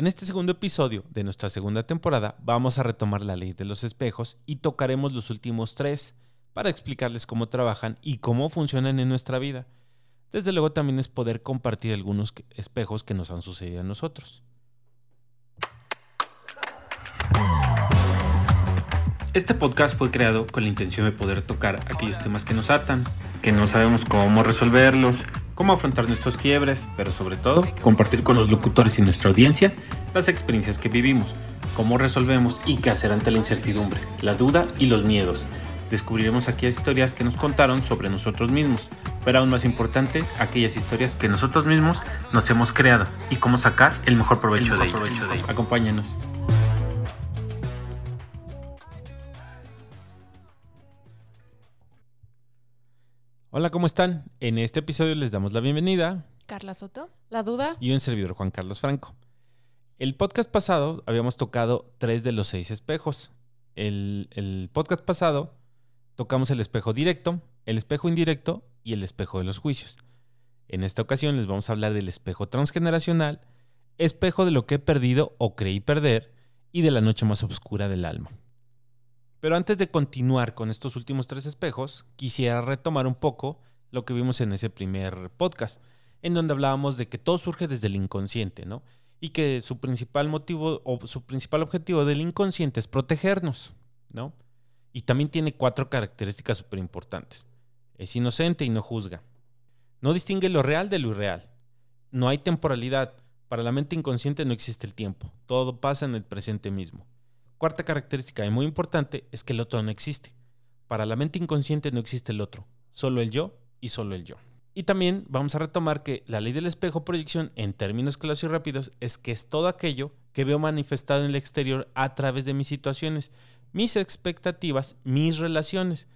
En este segundo episodio de nuestra segunda temporada vamos a retomar la ley de los espejos y tocaremos los últimos tres para explicarles cómo trabajan y cómo funcionan en nuestra vida. Desde luego también es poder compartir algunos espejos que nos han sucedido a nosotros. Este podcast fue creado con la intención de poder tocar aquellos temas que nos atan, que no sabemos cómo resolverlos, cómo afrontar nuestros quiebres, pero sobre todo compartir con los locutores y nuestra audiencia las experiencias que vivimos, cómo resolvemos y qué hacer ante la incertidumbre, la duda y los miedos. Descubriremos aquellas historias que nos contaron sobre nosotros mismos, pero aún más importante, aquellas historias que nosotros mismos nos hemos creado y cómo sacar el mejor provecho, de, ellas. Acompáñanos. Hola, ¿cómo están? En este episodio les damos la bienvenida. Carla Soto, La Duda. Y un servidor Juan Carlos Franco. El podcast pasado habíamos tocado tres de los seis espejos. El, el, podcast pasado tocamos el espejo directo, el espejo indirecto y el espejo de los juicios. En esta ocasión les vamos a hablar del espejo transgeneracional, espejo de lo que he perdido o creí perder y de la noche más oscura del alma. Pero antes de continuar con estos últimos tres espejos, quisiera retomar un poco lo que vimos en ese primer podcast, en donde hablábamos de que todo surge desde el inconsciente, ¿no? Y que su principal motivo o su principal objetivo del inconsciente es protegernos, ¿no? Y también tiene cuatro características súper importantes. Es inocente y no juzga. No distingue lo real de lo irreal. No hay temporalidad. Para la mente inconsciente no existe el tiempo. Todo pasa en el presente mismo. Cuarta característica y muy importante es que el otro no existe. Para la mente inconsciente no existe el otro, solo el yo y solo el yo. Y también vamos a retomar que la ley del espejo proyección en términos claros y rápidos es que es todo aquello que veo manifestado en el exterior a través de mis situaciones, mis expectativas, mis relaciones.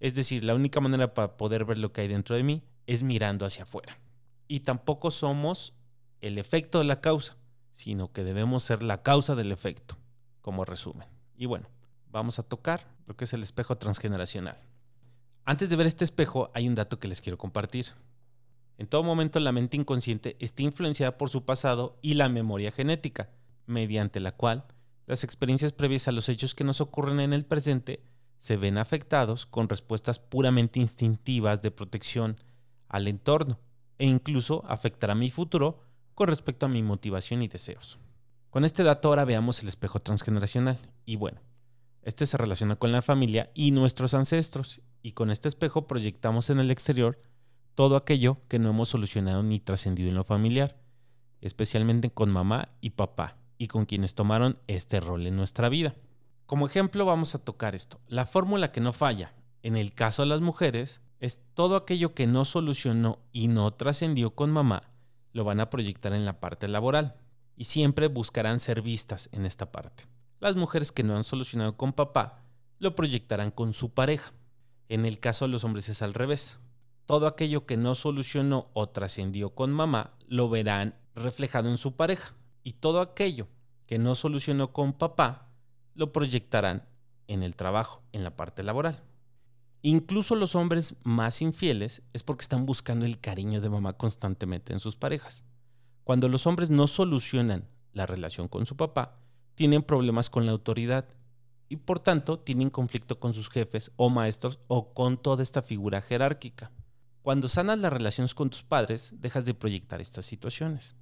Es decir, la única manera para poder ver lo que hay dentro de mí es mirando hacia afuera. Y tampoco somos el efecto de la causa, sino que debemos ser la causa del efecto como resumen. Y bueno, vamos a tocar lo que es el espejo transgeneracional. Antes de ver este espejo, hay un dato que les quiero compartir. En todo momento la mente inconsciente está influenciada por su pasado y la memoria genética, mediante la cual las experiencias previas a los hechos que nos ocurren en el presente se ven afectados con respuestas puramente instintivas de protección al entorno e incluso afectará mi futuro con respecto a mi motivación y deseos. Con este dato ahora veamos el espejo transgeneracional. Y bueno, este se relaciona con la familia y nuestros ancestros. Y con este espejo proyectamos en el exterior todo aquello que no hemos solucionado ni trascendido en lo familiar, especialmente con mamá y papá, y con quienes tomaron este rol en nuestra vida. Como ejemplo vamos a tocar esto. La fórmula que no falla, en el caso de las mujeres, es todo aquello que no solucionó y no trascendió con mamá, lo van a proyectar en la parte laboral y siempre buscarán ser vistas en esta parte. Las mujeres que no han solucionado con papá lo proyectarán con su pareja. En el caso de los hombres es al revés. Todo aquello que no solucionó o trascendió con mamá lo verán reflejado en su pareja. Y todo aquello que no solucionó con papá lo proyectarán en el trabajo, en la parte laboral. Incluso los hombres más infieles es porque están buscando el cariño de mamá constantemente en sus parejas. Cuando los hombres no solucionan la relación con su papá, tienen problemas con la autoridad y por tanto tienen conflicto con sus jefes o maestros o con toda esta figura jerárquica. Cuando sanas las relaciones con tus padres, dejas de proyectar estas situaciones.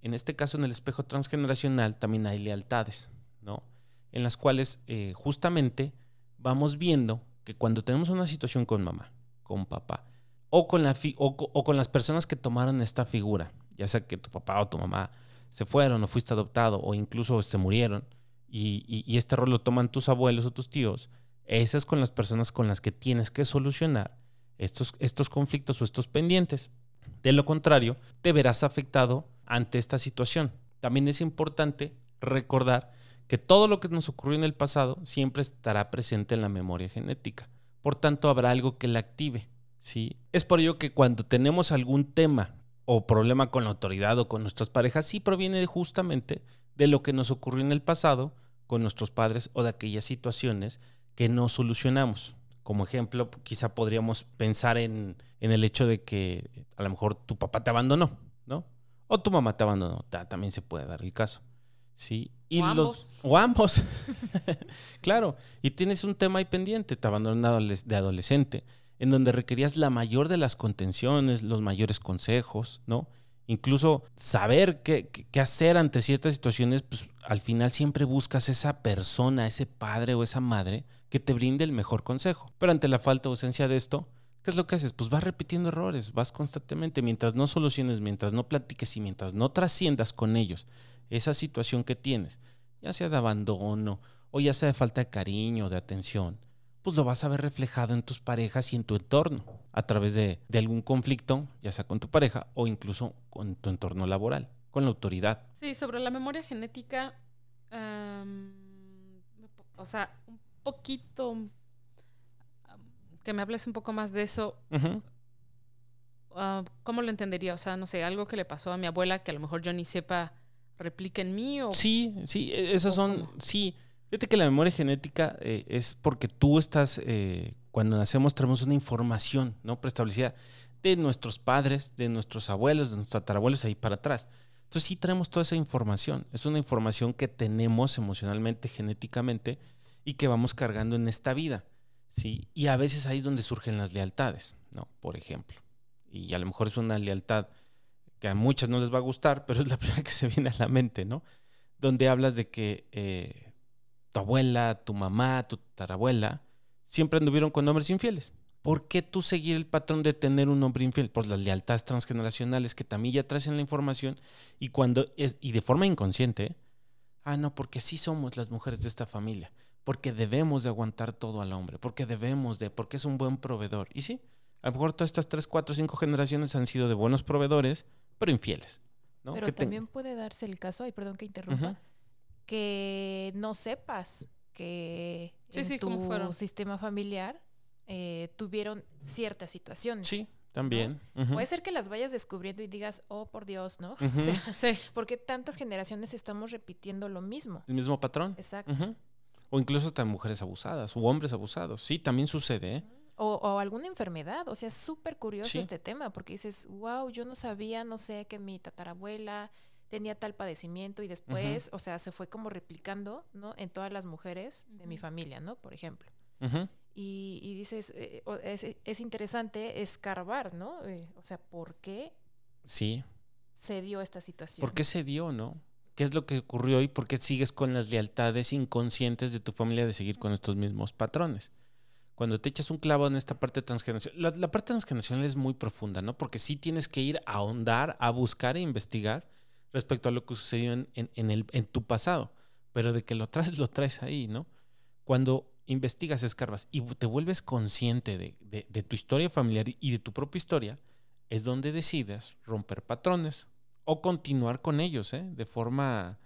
En este caso, en el espejo transgeneracional también hay lealtades, ¿no? En las cuales eh, justamente vamos viendo que cuando tenemos una situación con mamá, con papá, o con, la o con las personas que tomaron esta figura, ya sea que tu papá o tu mamá se fueron o fuiste adoptado o incluso se murieron y, este rol lo toman tus abuelos o tus tíos, esas con las personas con las que tienes que solucionar estos, estos conflictos o estos pendientes. De lo contrario, te verás afectado ante esta situación. También es importante recordar que todo lo que nos ocurrió en el pasado siempre estará presente en la memoria genética. Por tanto, habrá algo que la active. ¿sí? Es por ello que cuando tenemos algún tema o problema con la autoridad o con nuestras parejas sí proviene justamente de lo que nos ocurrió en el pasado con nuestros padres o de aquellas situaciones que no solucionamos. Como ejemplo, quizá podríamos pensar en, el hecho de que a lo mejor tu papá te abandonó, ¿no? O tu mamá te abandonó, también se puede dar el caso. ¿sí? Y O los, ambos. o ambos. claro. Y tienes un tema ahí pendiente, te abandonaron de adolescente, en donde requerías la mayor de las contenciones, los mayores consejos, ¿no? Incluso saber qué, hacer ante ciertas situaciones, pues al final siempre buscas esa persona, ese padre o esa madre que te brinde el mejor consejo. Pero ante la falta o ausencia de esto, ¿qué es lo que haces? Pues vas repitiendo errores, vas constantemente, mientras no soluciones, mientras no platiques y mientras no trasciendas con ellos esa situación que tienes, ya sea de abandono o ya sea de falta de cariño, de atención, pues lo vas a ver reflejado en tus parejas y en tu entorno, a través de, de algún conflicto, ya sea con tu pareja o incluso con tu entorno laboral, con la autoridad. Sí, sobre la memoria genética, o sea, un poquito, am, que me hables un poco más de eso, ah, ¿cómo lo entendería? O sea, no sé, algo que le pasó a mi abuela que a lo mejor yo ni sepa, replica en mí o... Sí, sí, e- esas ¿O son, cómo? sí. Fíjate que la memoria genética eh, es porque tú estás, eh, cuando nacemos traemos una información, ¿no? Preestablecida de nuestros padres, de nuestros abuelos, de nuestros tatarabuelos ahí para atrás. Entonces sí traemos toda esa información. Es una información que tenemos emocionalmente, genéticamente y que vamos cargando en esta vida, ¿sí? Y a veces ahí es donde surgen las lealtades, ¿no? Por ejemplo. Y a lo mejor es una lealtad que a muchas no les va a gustar, pero es la primera que se viene a la mente, ¿no? Donde hablas de que eh, tu abuela, tu mamá, tu tatarabuela siempre anduvieron con hombres infieles. ¿Por qué tú seguir el patrón de tener un hombre infiel? Por las lealtades transgeneracionales que también ya traes en la información y cuando es, y de forma inconsciente, ¿eh? ah, no, porque así somos las mujeres de esta familia, porque debemos de aguantar todo al hombre, porque debemos de, porque es un buen proveedor. Y sí, a lo mejor todas estas tres, cuatro, cinco generaciones han sido de buenos proveedores, pero infieles. ¿no? Pero Que te- también puede darse el caso, ay, perdón que interrumpa. Que no sepas que Sí, en sí, tu sistema familiar eh, tuvieron ciertas situaciones. Sí, también. Puede ser que las vayas descubriendo y digas, oh, por Dios, ¿no? O sea, Sí, porque tantas generaciones estamos repitiendo lo mismo. El mismo patrón. Exacto. O incluso hasta mujeres abusadas o hombres abusados. Sí, también sucede, ¿eh? O, o alguna enfermedad. O sea, es súper curioso Sí. este tema porque dices, wow, yo no sabía, no sé, que mi tatarabuela tenía tal padecimiento y después, o sea, se fue como replicando, ¿no? En todas las mujeres de mi familia, ¿no? Por ejemplo. Y, y dices, eh, es, es interesante escarbar, ¿no? Eh, o sea, ¿por qué Sí. se dio esta situación? ¿Por qué se dio, no? ¿Qué es lo que ocurrió y por qué sigues con las lealtades inconscientes de tu familia de seguir con estos mismos patrones? Cuando te echas un clavo en esta parte transgeneracional, la, la parte transgeneracional es muy profunda, ¿no? Porque sí tienes que ir a ahondar, a buscar e investigar respecto a lo que sucedió en, en- el, en tu pasado. Pero de que lo traes, lo traes ahí, ¿no? Cuando investigas, escarbas y te vuelves consciente de, de- de tu historia familiar y de tu propia historia, es donde decides romper patrones o continuar con ellos, ¿eh? De forma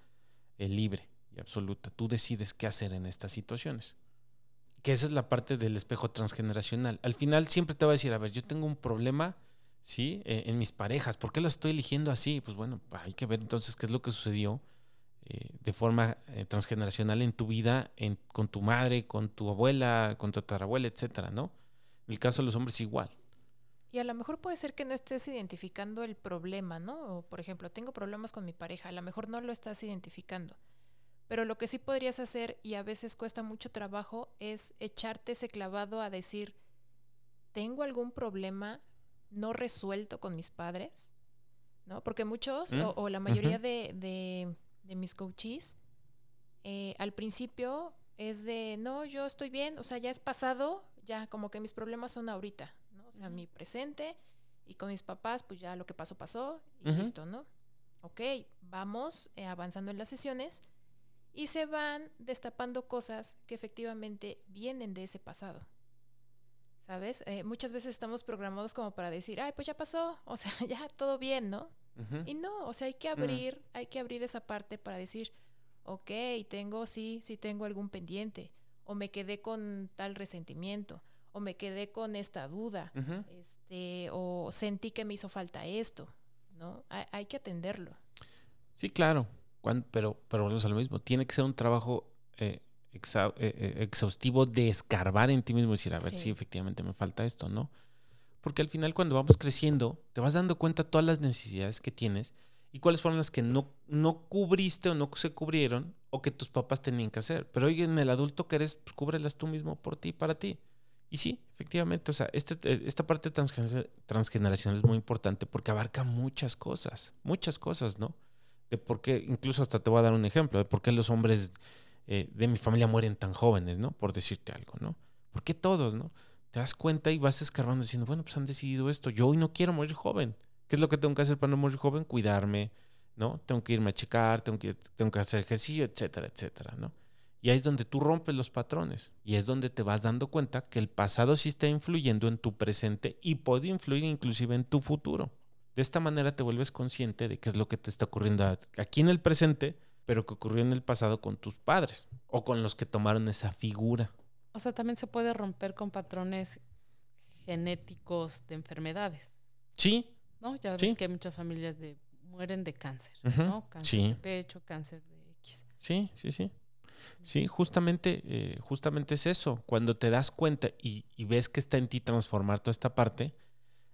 eh, libre y absoluta. Tú decides qué hacer en estas situaciones. Que esa es la parte del espejo transgeneracional. Al final siempre te va a decir, a ver, yo tengo un problema, ¿sí? Eh, en mis parejas. ¿Por qué las estoy eligiendo así? Pues bueno, hay que ver entonces qué es lo que sucedió eh, de forma eh, transgeneracional en tu vida, con tu madre, con tu abuela, con tu tatarabuela, etcétera, ¿no? En el caso de los hombres igual. Y a lo mejor puede ser que no estés identificando el problema, ¿no? O, por ejemplo, tengo problemas con mi pareja, a lo mejor no lo estás identificando. Pero lo que sí podrías hacer, y a veces cuesta mucho trabajo, es echarte ese clavado a decir, ¿tengo algún problema no resuelto con mis padres? ¿No? Porque muchos, Mm, o, o la mayoría de, de- de mis coaches, eh, al principio es de, no, yo estoy bien, o sea, ya es pasado, ya como que mis problemas son ahorita, ¿no? O sea, mi presente y con mis papás, pues ya lo que pasó, pasó y Ujú. listo, ¿no? Ok, vamos eh, avanzando en las sesiones y se van destapando cosas que efectivamente vienen de ese pasado. ¿Sabes? Eh, muchas veces estamos programados como para decir, ay, pues ya pasó, o sea, ya todo bien, ¿no? Y no, o sea, hay que abrir, hay que abrir esa parte para decir, ok, tengo, sí, sí tengo algún pendiente, o me quedé con tal resentimiento, o me quedé con esta duda, este, o sentí que me hizo falta esto, ¿no? Hay, hay que atenderlo. Sí, claro. Pero, pero volvemos a lo mismo. Tiene que ser un trabajo eh, exa- eh, eh, exhaustivo de escarbar en ti mismo y decir, a ver Sí. si efectivamente me falta esto, ¿no? Porque al final cuando vamos creciendo, te vas dando cuenta de todas las necesidades que tienes y cuáles fueron las que no, no cubriste o no se cubrieron o que tus papás tenían que hacer. Pero hoy en el adulto que eres, pues cúbrelas tú mismo por ti, para ti. Y sí, efectivamente, o sea, este, esta parte transgeneracional es muy importante porque abarca muchas cosas, muchas cosas, ¿no? De por qué, incluso hasta te voy a dar un ejemplo, de por qué los hombres eh, de mi familia mueren tan jóvenes, ¿no? Por decirte algo, ¿no? ¿Por qué todos, ¿no? Te das cuenta y vas escarbando diciendo, bueno, pues han decidido esto, yo hoy no quiero morir joven. ¿Qué es lo que tengo que hacer para no morir joven? Cuidarme, ¿no? Tengo que irme a checar, tengo que, tengo que hacer ejercicio, etcétera, etcétera, ¿no? Y ahí es donde tú rompes los patrones y es donde te vas dando cuenta que el pasado sí está influyendo en tu presente y puede influir inclusive en tu futuro. De esta manera te vuelves consciente de qué es lo que te está ocurriendo aquí en el presente, pero que ocurrió en el pasado con tus padres o con los que tomaron esa figura. O sea, también se puede romper con patrones genéticos de enfermedades. Sí. ¿No? Ya ves que hay muchas familias de mueren de cáncer, ¿no? Cáncer de pecho, cáncer de X. Sí, sí, sí. Sí, justamente, eh, justamente es eso. Cuando te das cuenta y, ves que está en ti transformar toda esta parte,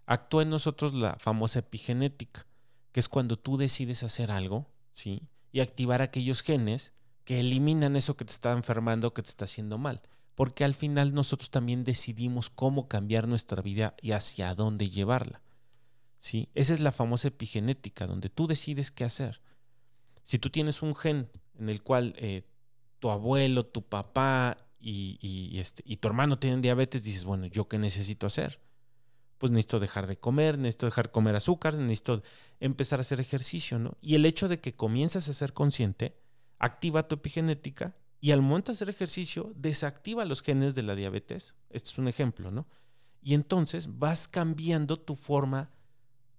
actúa en nosotros la famosa epigenética, que es cuando tú decides hacer algo, ¿sí? Y activar aquellos genes que eliminan eso que te está enfermando, que te está haciendo mal. Porque al final nosotros también decidimos cómo cambiar nuestra vida y hacia dónde llevarla. ¿Sí? Esa es la famosa epigenética, donde tú decides qué hacer. Si tú tienes un gen en el cual eh, tu abuelo, tu papá y, este, y tu hermano tienen diabetes, dices, bueno, ¿yo qué necesito hacer? Pues necesito dejar de comer, necesito dejar de comer azúcar, necesito empezar a hacer ejercicio, ¿no? Y el hecho de que comienzas a ser consciente activa tu epigenética y al momento de hacer ejercicio desactiva los genes de la diabetes. Este es un ejemplo, ¿no? Y entonces vas cambiando tu forma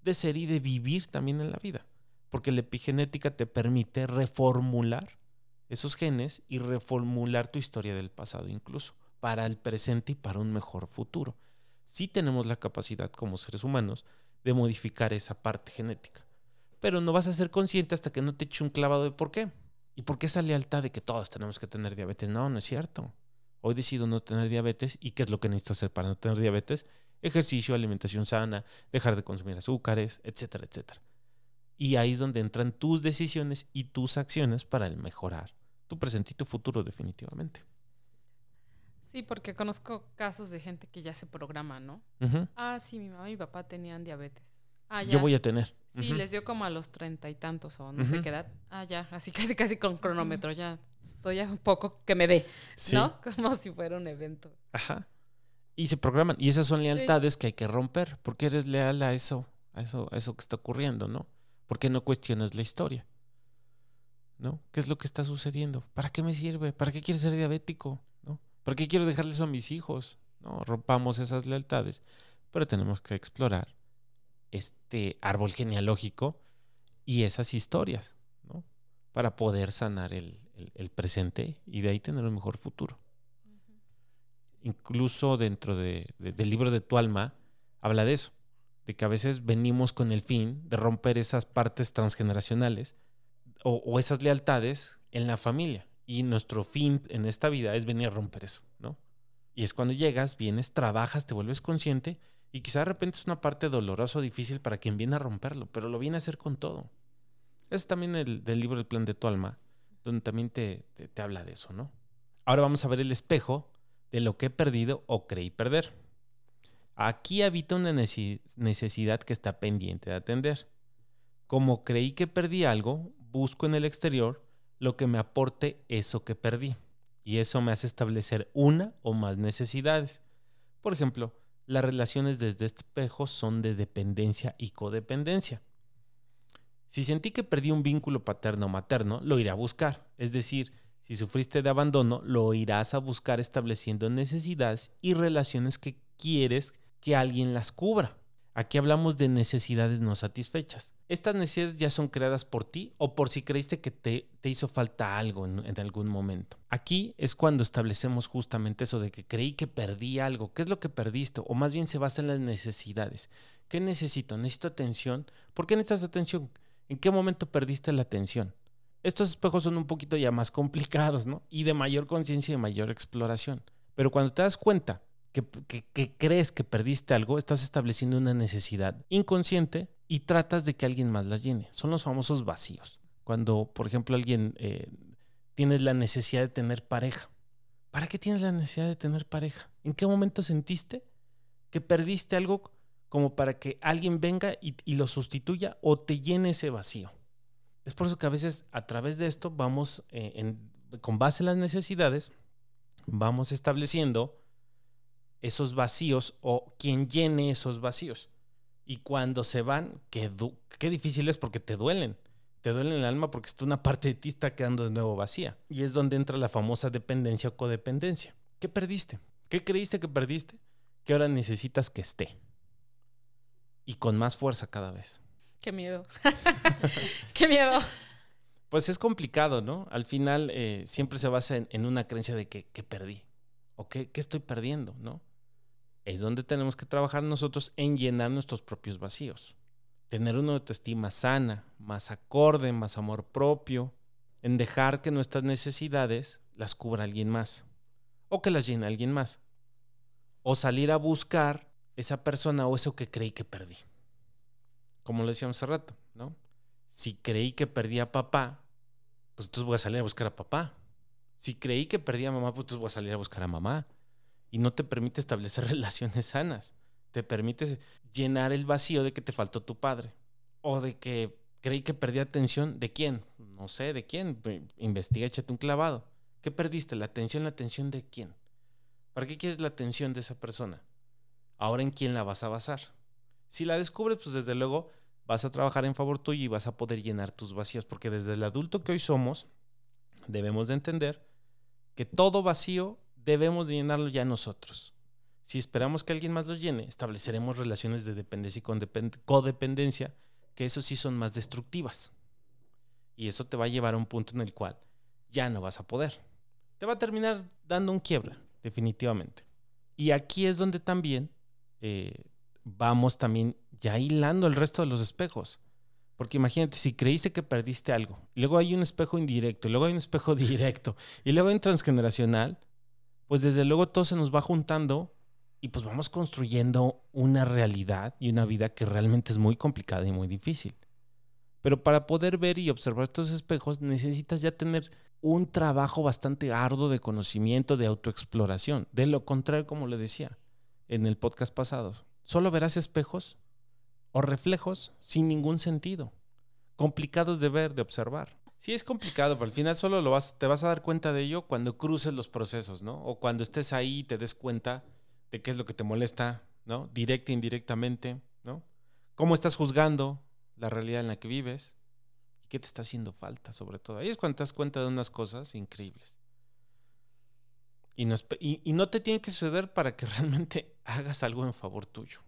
de ser y de vivir también en la vida, porque la epigenética te permite reformular esos genes y reformular tu historia del pasado incluso, para el presente y para un mejor futuro. Sí tenemos la capacidad como seres humanos de modificar esa parte genética, pero no vas a ser consciente hasta que no te eche un clavado de por qué. ¿Y por qué esa lealtad de que todos tenemos que tener diabetes? No, no es cierto. Hoy decido no tener diabetes y ¿qué es lo que necesito hacer para no tener diabetes? Ejercicio, alimentación sana, dejar de consumir azúcares, etcétera, etcétera. Y ahí es donde entran tus decisiones y tus acciones para mejorar tu presente y tu futuro definitivamente. Sí, porque conozco casos de gente que ya se programa, ¿no? Ah, sí, mi mamá y mi papá tenían diabetes. Ah, Yo voy a tener. Sí, les dio como a los treinta y tantos o no sé qué edad. Ah, ya, así casi casi con cronómetro, ya estoy a un poco que me dé, ¿no? Como si fuera un evento. Ajá. Y se programan. Y esas son lealtades que hay que romper. porque eres leal a eso, a eso, a eso que está ocurriendo, ¿no? ¿Por qué no cuestionas la historia? ¿no? ¿Qué es lo que está sucediendo? ¿Para qué me sirve? ¿Para qué quiero ser diabético? ¿Para qué quiero dejarle eso a mis hijos? ¿No? Rompamos esas lealtades, pero tenemos que explorar este árbol genealógico y esas historias, ¿no? Para poder sanar el, presente y de ahí tener un mejor futuro. Incluso dentro del libro de tu alma, habla de eso, de que a veces venimos con el fin de romper esas partes transgeneracionales o, esas lealtades en la familia. Y nuestro fin en esta vida es venir a romper eso, ¿no? Y es cuando llegas, vienes, trabajas, te vuelves consciente y quizá de repente es una parte dolorosa o difícil para quien viene a romperlo, pero lo viene a hacer con todo. Es también el del libro El plan de tu alma, donde también te, te habla de eso, ¿no? Ahora vamos a ver el espejo de lo que he perdido o creí perder. Aquí habita una necesidad que está pendiente de atender. Como creí que perdí algo, busco en el exterior lo que me aporte eso que perdí. Y eso me hace establecer una o más necesidades. Por ejemplo, las relaciones desde este espejo son de dependencia y codependencia. Si sentí que perdí un vínculo paterno o materno, lo iré a buscar. Es decir, si sufriste de abandono, lo irás a buscar estableciendo necesidades y relaciones que quieres que alguien las cubra. Aquí hablamos de necesidades no satisfechas. Estas necesidades ya son creadas por ti o por si creíste que te, hizo falta algo en, en, algún momento. Aquí es cuando establecemos justamente eso de que creí que perdí algo. ¿Qué es lo que perdiste? O más bien se basa en las necesidades. ¿Qué necesito? Necesito atención. ¿Por qué necesitas atención? ¿En qué momento perdiste la atención? Estos espejos son un poquito ya más complicados, ¿no? Y de mayor conciencia y de mayor exploración. Pero cuando te das cuenta que, crees que perdiste algo, estás estableciendo una necesidad inconsciente y tratas de que alguien más la llene. Son los famosos vacíos. Cuando, por ejemplo, alguien eh, tiene la necesidad de tener pareja. ¿Para qué tienes la necesidad de tener pareja? ¿En qué momento sentiste que perdiste algo como para que alguien venga y, lo sustituya o te llene ese vacío? Es por eso que a veces a través de esto vamos, eh, con base en las necesidades, vamos estableciendo esos vacíos o quien llene esos vacíos. Y cuando se van, qué, qué difícil es porque te duelen. Te duele el alma porque está una parte de ti está quedando de nuevo vacía. Y es donde entra la famosa dependencia o codependencia. ¿Qué perdiste? ¿Qué creíste que perdiste? Que ahora necesitas que esté. Y con más fuerza cada vez. Qué miedo. Qué miedo. Pues es complicado, ¿no? Al final eh, siempre se basa en, en una creencia de que, que perdí. O que, que estoy perdiendo, ¿no? Es donde tenemos que trabajar nosotros en llenar nuestros propios vacíos. Tener una autoestima sana, más acorde, más amor propio, en dejar que nuestras necesidades las cubra alguien más. O que las llene alguien más. O salir a buscar esa persona o eso que creí que perdí. Como lo decíamos hace rato, ¿no? Si creí que perdí a papá, pues entonces voy a salir a buscar a papá. Si creí que perdí a mamá, pues entonces voy a salir a buscar a mamá. Y no te permite establecer relaciones sanas. Te permite llenar el vacío de que te faltó tu padre. O de que creí que perdí atención. ¿De quién? No sé, ¿de quién? Ve, Investiga, échate un clavado. ¿Qué perdiste? ¿La atención? ¿La atención de quién? ¿Para qué quieres la atención de esa persona? Ahora en quién la vas a basar. Si la descubres, pues desde luego vas a trabajar en favor tuyo y vas a poder llenar tus vacíos, porque desde el adulto que hoy somos, debemos de entender que todo vacío debemos de llenarlo ya nosotros. Si esperamos que alguien más lo llene, estableceremos relaciones de dependencia y codependencia, que eso sí son más destructivas. Y eso te va a llevar a un punto en el cual ya no vas a poder. Te va a terminar dando un quiebra, definitivamente. Y aquí es donde también eh, vamos también ya hilando el resto de los espejos. Porque imagínate, si creíste que perdiste algo, luego hay un espejo indirecto, luego hay un espejo directo, y luego hay un transgeneracional, pues desde luego todo se nos va juntando y pues vamos construyendo una realidad y una vida que realmente es muy complicada y muy difícil. Pero para poder ver y observar estos espejos necesitas ya tener un trabajo bastante arduo de conocimiento, de autoexploración. De lo contrario, como le decía en el podcast pasado, solo verás espejos o reflejos sin ningún sentido, complicados de ver, de observar. Sí es complicado, pero al final solo lo vas, te vas a dar cuenta de ello cuando cruces los procesos, ¿no? O cuando estés ahí y te des cuenta de qué es lo que te molesta, ¿no? Directa e indirectamente, ¿no? Cómo estás juzgando la realidad en la que vives y qué te está haciendo falta, sobre todo. Ahí es cuando te das cuenta de unas cosas increíbles. Y y no te tiene que suceder para que realmente hagas algo en favor tuyo.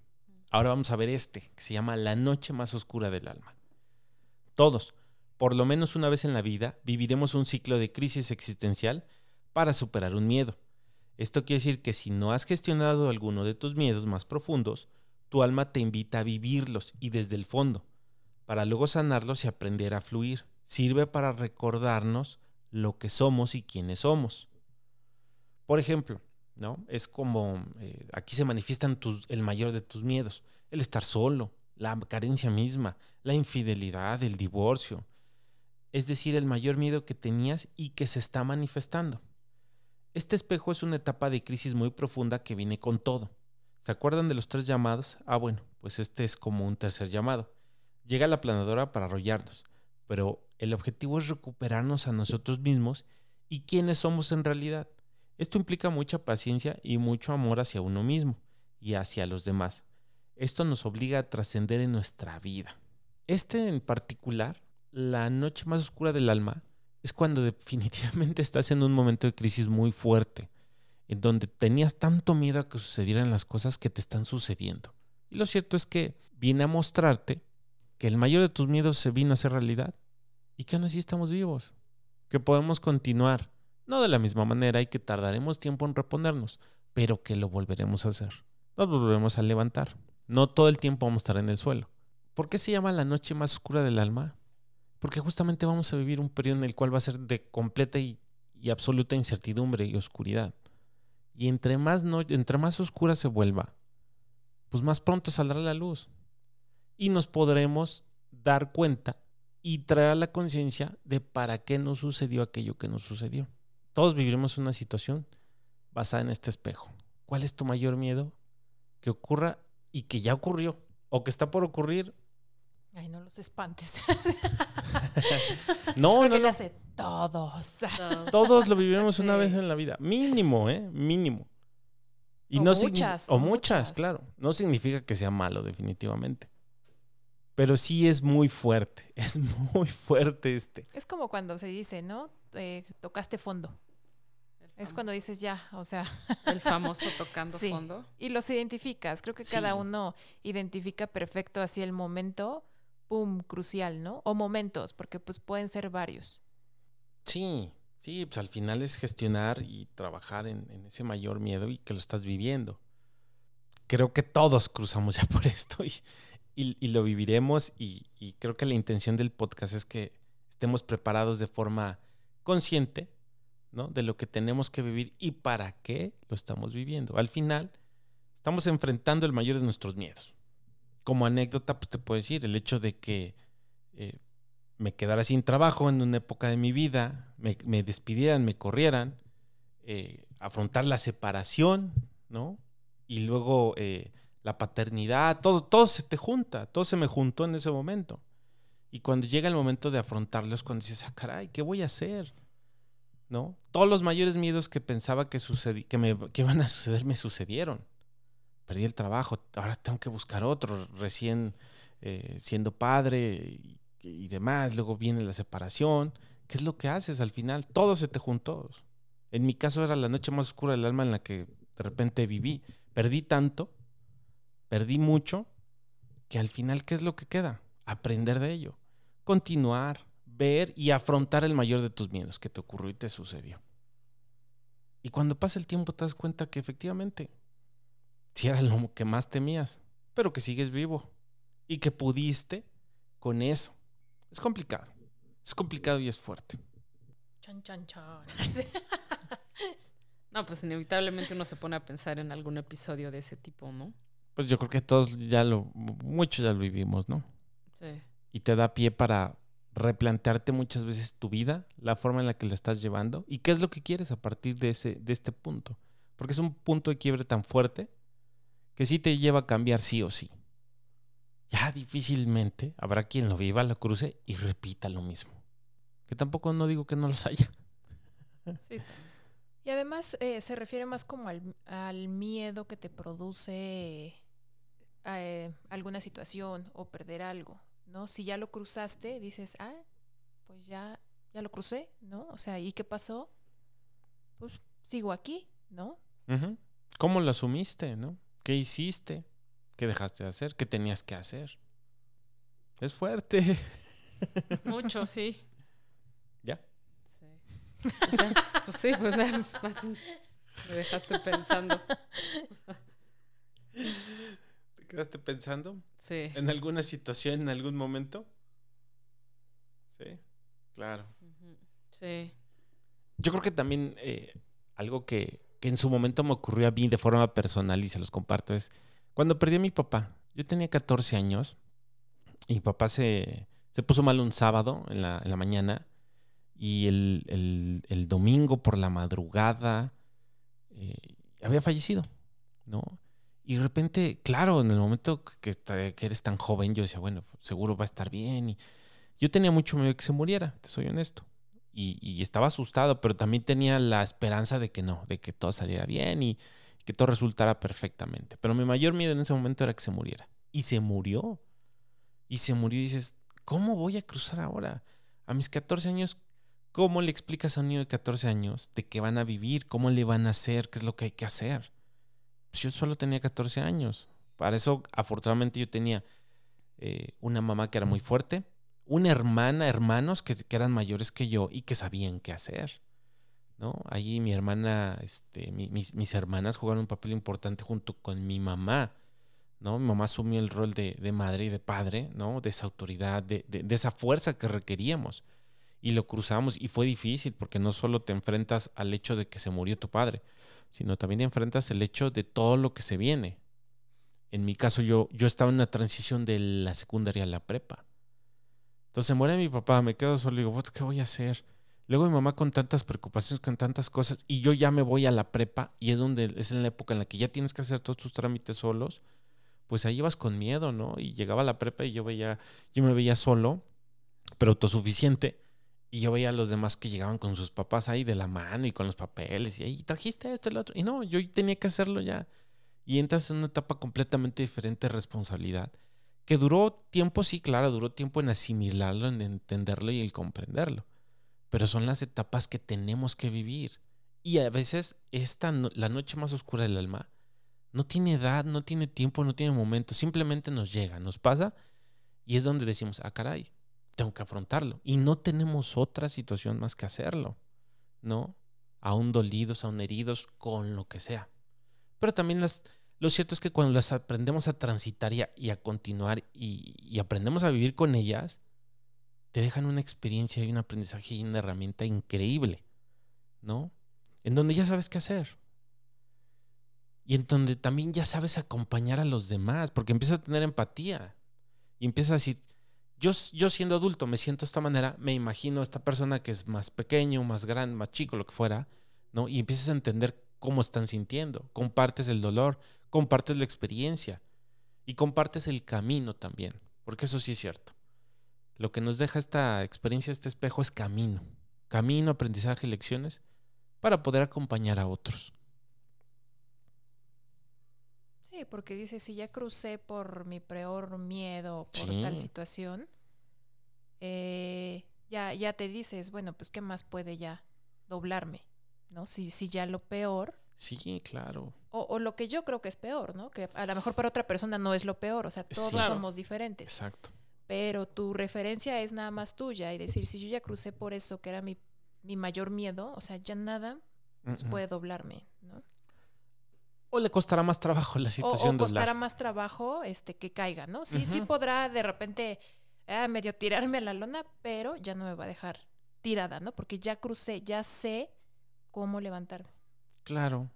Ahora vamos a ver este, que se llama La noche más oscura del alma. Todos, por lo menos una vez en la vida, viviremos un ciclo de crisis existencial para superar un miedo. Esto quiere decir que si no has gestionado alguno de tus miedos más profundos, tu alma te invita a vivirlos y desde el fondo, para luego sanarlos y aprender a fluir. Sirve para recordarnos lo que somos y quiénes somos. Por ejemplo, ¿no? Es como eh, aquí se manifiestan el mayor de tus miedos, el estar solo, la carencia misma, la infidelidad, el divorcio. Es decir, el mayor miedo que tenías y que se está manifestando. Este espejo es una etapa de crisis muy profunda que viene con todo. ¿Se acuerdan de los tres llamados? Ah, bueno, pues este es como un tercer llamado. Llega la planadora para arrollarnos, pero el objetivo es recuperarnos a nosotros mismos y quiénes somos en realidad. Esto implica mucha paciencia y mucho amor hacia uno mismo y hacia los demás. Esto nos obliga a trascender en nuestra vida. Este en particular, la noche más oscura del alma, es cuando definitivamente estás en un momento de crisis muy fuerte, en donde tenías tanto miedo a que sucedieran las cosas que te están sucediendo. Y lo cierto es que viene a mostrarte que el mayor de tus miedos se vino a ser realidad y que aún así estamos vivos, que podemos continuar, no de la misma manera y que tardaremos tiempo en reponernos, pero que lo volveremos a hacer. Nos volveremos a levantar. No todo el tiempo vamos a estar en el suelo. ¿Por qué se llama la noche más oscura del alma? Porque justamente vamos a vivir un periodo en el cual va a ser de completa y, absoluta incertidumbre y oscuridad. Y entre más, no, entre más oscura se vuelva, pues más pronto saldrá la luz. Y nos podremos dar cuenta y traer a la conciencia de para qué nos sucedió aquello que nos sucedió. Todos viviremos una situación basada en este espejo. ¿Cuál es tu mayor miedo? Que ocurra y que ya ocurrió o que está por ocurrir. Ay, no los espantes. no, Porque no, le no. hace todos. No. Todos lo vivimos una vez en la vida. Mínimo, ¿eh? Mínimo. Y O no muchas, o o muchas, muchas. claro. No significa que sea malo, definitivamente. Pero sí es muy fuerte. Es muy fuerte este. Es como cuando se dice, ¿no? Eh, tocaste fondo. Es cuando dices ya, o sea, El famoso tocando Sí. fondo. y los identificas. Creo que Sí. cada uno identifica perfecto así el momento, pum, crucial, ¿no? O momentos, porque pues pueden ser varios. Sí, sí, pues al final es gestionar y trabajar en, ese mayor miedo y que lo estás viviendo. Creo que todos cruzamos ya por esto y, lo viviremos y creo que la intención del podcast es que estemos preparados de forma consciente, ¿no? De lo que tenemos que vivir y para qué lo estamos viviendo. Al final, estamos enfrentando el mayor de nuestros miedos. Como anécdota, pues te puedo decir el hecho de que eh, me quedara sin trabajo en una época de mi vida, me, despidieran, me corrieran, eh, afrontar la separación, ¿no? Y luego eh, la paternidad, todo, todo se te junta, todo se me juntó en ese momento. Y cuando llega el momento de afrontarlos, cuando dices, ah, caray, ¿qué voy a hacer? ¿No? Todos los mayores miedos que pensaba que, que, me, que iban a suceder me sucedieron. Perdí el trabajo, ahora tengo que buscar otro, recién eh, siendo padre y, y demás, luego viene la separación. ¿Qué es lo que haces al final? Todo se te juntó. En mi caso era la noche más oscura del alma en la que de repente viví. Perdí tanto, perdí mucho, que al final, ¿qué es lo que queda? Aprender de ello. Continuar, ver y afrontar el mayor de tus miedos que te ocurrió y te sucedió. Y cuando pasa el tiempo te das cuenta que efectivamente, si era lo que más temías, pero que sigues vivo y que pudiste con eso. Es complicado. Es complicado y es fuerte. Chan, chan, chan. No, pues inevitablemente uno se pone a pensar en algún episodio de ese tipo, ¿no? Pues yo creo que todos ya lo, muchos ya lo vivimos, ¿no? Sí. Y te da pie para replantearte muchas veces tu vida, la forma en la que la estás llevando y qué es lo que quieres a partir de, ese, de este punto. Porque es un punto de quiebre tan fuerte que sí te lleva a cambiar sí o sí. Ya difícilmente habrá quien lo viva, lo cruce y repita lo mismo. Que tampoco no digo que no los haya. Sí, Y además eh, se refiere más como al, al miedo que te produce eh, alguna situación o perder algo, ¿no? Si ya lo cruzaste, dices, ah, pues ya, ya lo crucé, ¿no? O sea, ¿y qué pasó? Pues sigo aquí, ¿no? ¿Cómo lo asumiste, no? ¿Qué hiciste? ¿Qué dejaste de hacer? ¿Qué tenías que hacer? Es fuerte. Mucho, sí. ¿Ya? Sí. Pues ya, pues, pues sí, pues ya, más bien me dejaste pensando. ¿Te quedaste pensando Sí. en alguna situación, en algún momento? Sí, claro. Sí. Yo creo que también eh, algo que, en su momento me ocurrió a mí de forma personal y se los comparto es cuando perdí a mi papá. Yo tenía 14 años y mi papá se, se puso mal un sábado en la, en la mañana y el, el- domingo por la madrugada eh, había fallecido, ¿no? Y de repente, claro, en el momento que, que eres tan joven, yo decía, bueno, seguro va a estar bien. Y yo tenía mucho miedo que se muriera, te soy honesto y, estaba asustado, pero también tenía la esperanza de que no, de que todo saliera bien y que todo resultara perfectamente. Pero mi mayor miedo en ese momento era que se muriera. Y se murió. Y se murió y dices, ¿cómo voy a cruzar ahora? A mis 14 años, ¿cómo le explicas a un niño de 14 años de qué van a vivir? ¿Cómo le van a hacer? ¿Qué es lo que hay que hacer? Pues yo solo tenía 14 años. Para eso, afortunadamente, yo tenía eh, una mamá que era muy fuerte, una hermana, hermanos que, que eran mayores que yo y que sabían qué hacer. ¿no? Allí mi hermana, este, mi- mis, mis hermanas jugaron un papel importante junto con mi mamá. ¿no? Mi mamá asumió el rol de, de madre y de padre, ¿no? De esa autoridad, de, de- esa fuerza que requeríamos. Y lo cruzamos y fue difícil porque no solo te enfrentas al hecho de que se murió tu padre, sino también enfrentas el hecho de todo lo que se viene. En mi caso, yo, yo estaba en una transición de la secundaria a la prepa. Entonces muere mi papá, me quedo solo y digo, ¿qué voy a hacer? Luego mi mamá con tantas preocupaciones, con tantas cosas, y yo ya me voy a la prepa, y es donde es en la época en la que ya tienes que hacer todos tus trámites solos, pues ahí ibas con miedo, ¿no? Y llegaba a la prepa y yo veía, yo me veía solo, pero autosuficiente, y yo veía a los demás que llegaban con sus papás ahí de la mano y con los papeles, y ahí trajiste esto y lo otro, y no, yo tenía que hacerlo ya. Y entras en una etapa completamente diferente de responsabilidad, que duró tiempo, sí, claro, duró tiempo en asimilarlo, en entenderlo y en comprenderlo pero son las etapas que tenemos que vivir. Y a veces esta, la noche más oscura del alma no tiene edad, no tiene tiempo, no tiene momento, simplemente nos llega, nos pasa y es donde decimos, ah, caray, tengo que afrontarlo. Y no tenemos otra situación más que hacerlo, ¿no? Aún dolidos, aún heridos, con lo que sea. Pero también las, lo cierto es que cuando las aprendemos a transitar y a, continuar y aprendemos a vivir con ellas, te dejan una experiencia y un aprendizaje y una herramienta increíble, ¿no? En donde ya sabes qué hacer. Y en donde también ya sabes acompañar a los demás, porque empiezas a tener empatía. Y empiezas a decir, yo, yo siendo adulto me siento de esta manera, me imagino a esta persona que es más pequeño, más grande, más chico, lo que fuera, ¿no? Y empiezas a entender cómo están sintiendo. Compartes el dolor, compartes la experiencia y compartes el camino también, porque eso sí es cierto. Lo que nos deja esta experiencia, este espejo, es camino. Camino, aprendizaje, lecciones para poder acompañar a otros. Sí, porque dice, si ya crucé por mi peor miedo, por tal situación, eh, ya, ya te dices, bueno, pues qué más puede ya doblarme, ¿no? Si, si ya lo peor. Sí, claro. O, o, lo que yo creo que es peor, ¿no? Que a lo mejor para otra persona no es lo peor, o sea, todos somos diferentes. Exacto pero tu referencia es nada más tuya y decir, si yo ya crucé por eso, que era mi, mayor miedo, o sea, ya nada pues, puede doblarme, ¿no? O le costará más trabajo la situación. O, o costará más trabajo este, que caiga, ¿no? Sí, sí podrá de repente ah, medio tirarme a la lona, pero ya no me va a dejar tirada, ¿no? Porque ya crucé, ya sé cómo levantarme. Claro.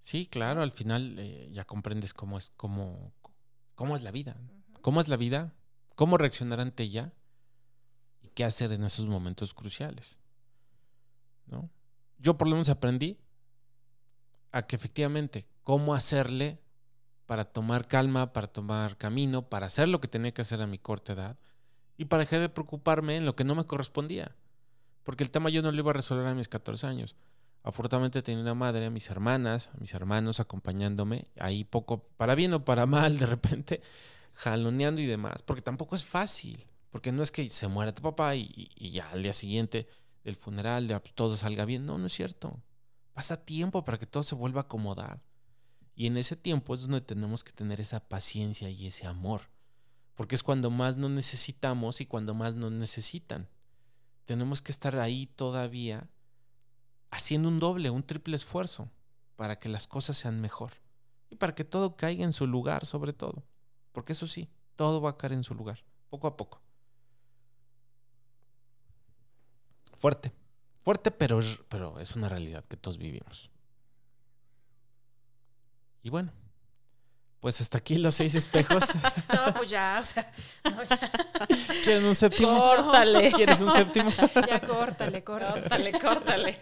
Sí, claro, al final eh, ya comprendes cómo es, cómo, cómo es la vida. ¿Cómo es la vida? cómo reaccionar ante ella y qué hacer en esos momentos cruciales. ¿no? Yo por lo menos aprendí a que efectivamente cómo hacerle para tomar calma, para tomar camino, para hacer lo que tenía que hacer a mi corta edad y para dejar de preocuparme en lo que no me correspondía. Porque el tema yo no lo iba a resolver a mis 14 años. Afortunadamente tenía una madre, a mis hermanas, a mis hermanos acompañándome, ahí poco, para bien o para mal, de repente, jaloneando y demás, porque tampoco es fácil, porque no es que se muera tu papá y, ya al día siguiente del funeral ya pues, todo salga bien, no, no es cierto. Pasa tiempo para que todo se vuelva a acomodar. Y en ese tiempo es donde tenemos que tener esa paciencia y ese amor, porque es cuando más nos necesitamos y cuando más nos necesitan. Tenemos que estar ahí todavía haciendo un doble, un triple esfuerzo para que las cosas sean mejor y para que todo caiga en su lugar sobre todo. Porque eso sí, todo va a caer en su lugar, poco a poco. Fuerte. Fuerte, pero, pero es una realidad que todos vivimos. Y bueno, pues hasta aquí los seis espejos. no, pues ya, o sea, no, ya. ¿Quieren un séptimo? Córtale. ¿Quieres un séptimo? ya córtale, córtale. Córtale.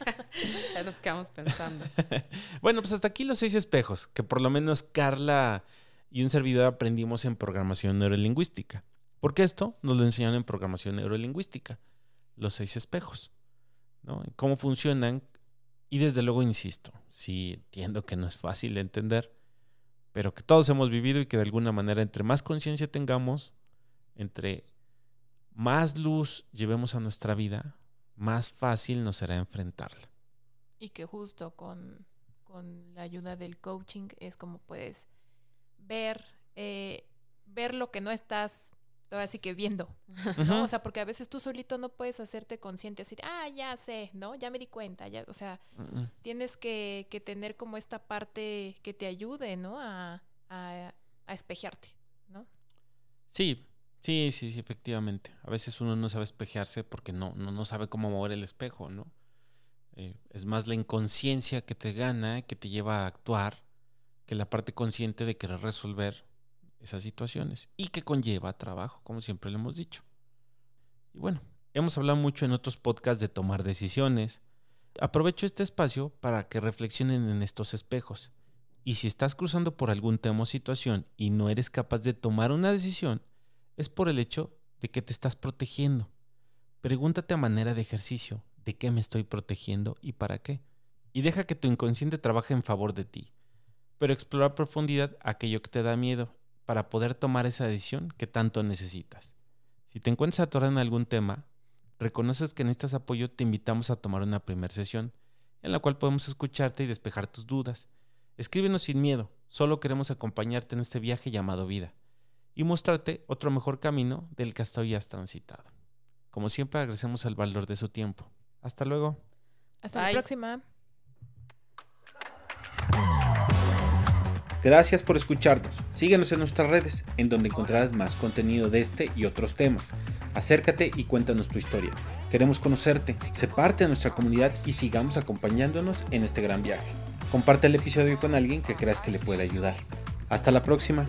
Ya nos quedamos pensando. bueno, pues hasta aquí los seis espejos, que por lo menos Carla y un servidor aprendimos en programación neurolingüística. Porque esto nos lo enseñaron en programación neurolingüística, los seis espejos, ¿no? Cómo funcionan. Y desde luego, insisto, sí entiendo que no es fácil de entender, pero que todos hemos vivido y que de alguna manera, entre más conciencia tengamos, entre más luz llevemos a nuestra vida, más fácil nos será enfrentarla. Y que justo con, con la ayuda del coaching es como puedes ver, eh, ver lo que no estás así que viendo, ¿no? O sea, porque a veces tú solito no puedes hacerte consciente así, ah, ya sé, ¿no? Ya me di cuenta, ya, o sea, tienes que, que, tener como esta parte que te ayude, ¿no? A, a, a espejearte, ¿no? Sí, sí, sí, sí, efectivamente. A veces uno no sabe espejearse porque no, no, no sabe cómo mover el espejo, ¿no? Eh, es más la inconsciencia que te gana, que te lleva a actuar, que la parte consciente de querer resolver esas situaciones y que conlleva trabajo, como siempre le hemos dicho. Y bueno, hemos hablado mucho en otros podcasts de tomar decisiones. Aprovecho este espacio para que reflexionen en estos espejos. Y si estás cruzando por algún tema o situación y no eres capaz de tomar una decisión, es por el hecho de que te estás protegiendo. Pregúntate a manera de ejercicio, ¿de qué me estoy protegiendo y para qué? Y deja que tu inconsciente trabaje en favor de ti. Pero explora a profundidad aquello que te da miedo para poder tomar esa decisión que tanto necesitas. Si te encuentras atorado en algún tema, reconoces que necesitas apoyo, te invitamos a tomar una primera sesión en la cual podemos escucharte y despejar tus dudas. Escríbenos sin miedo, solo queremos acompañarte en este viaje llamado vida y mostrarte otro mejor camino del que hasta hoy has transitado. Como siempre agradecemos el valor de su tiempo. Hasta luego. Hasta la próxima. Gracias por escucharnos. Síguenos en nuestras redes, en donde encontrarás más contenido de este y otros temas. Acércate y cuéntanos tu historia. Queremos conocerte, sé parte de nuestra comunidad y sigamos acompañándonos en este gran viaje. Comparte el episodio con alguien que creas que le pueda ayudar. Hasta la próxima.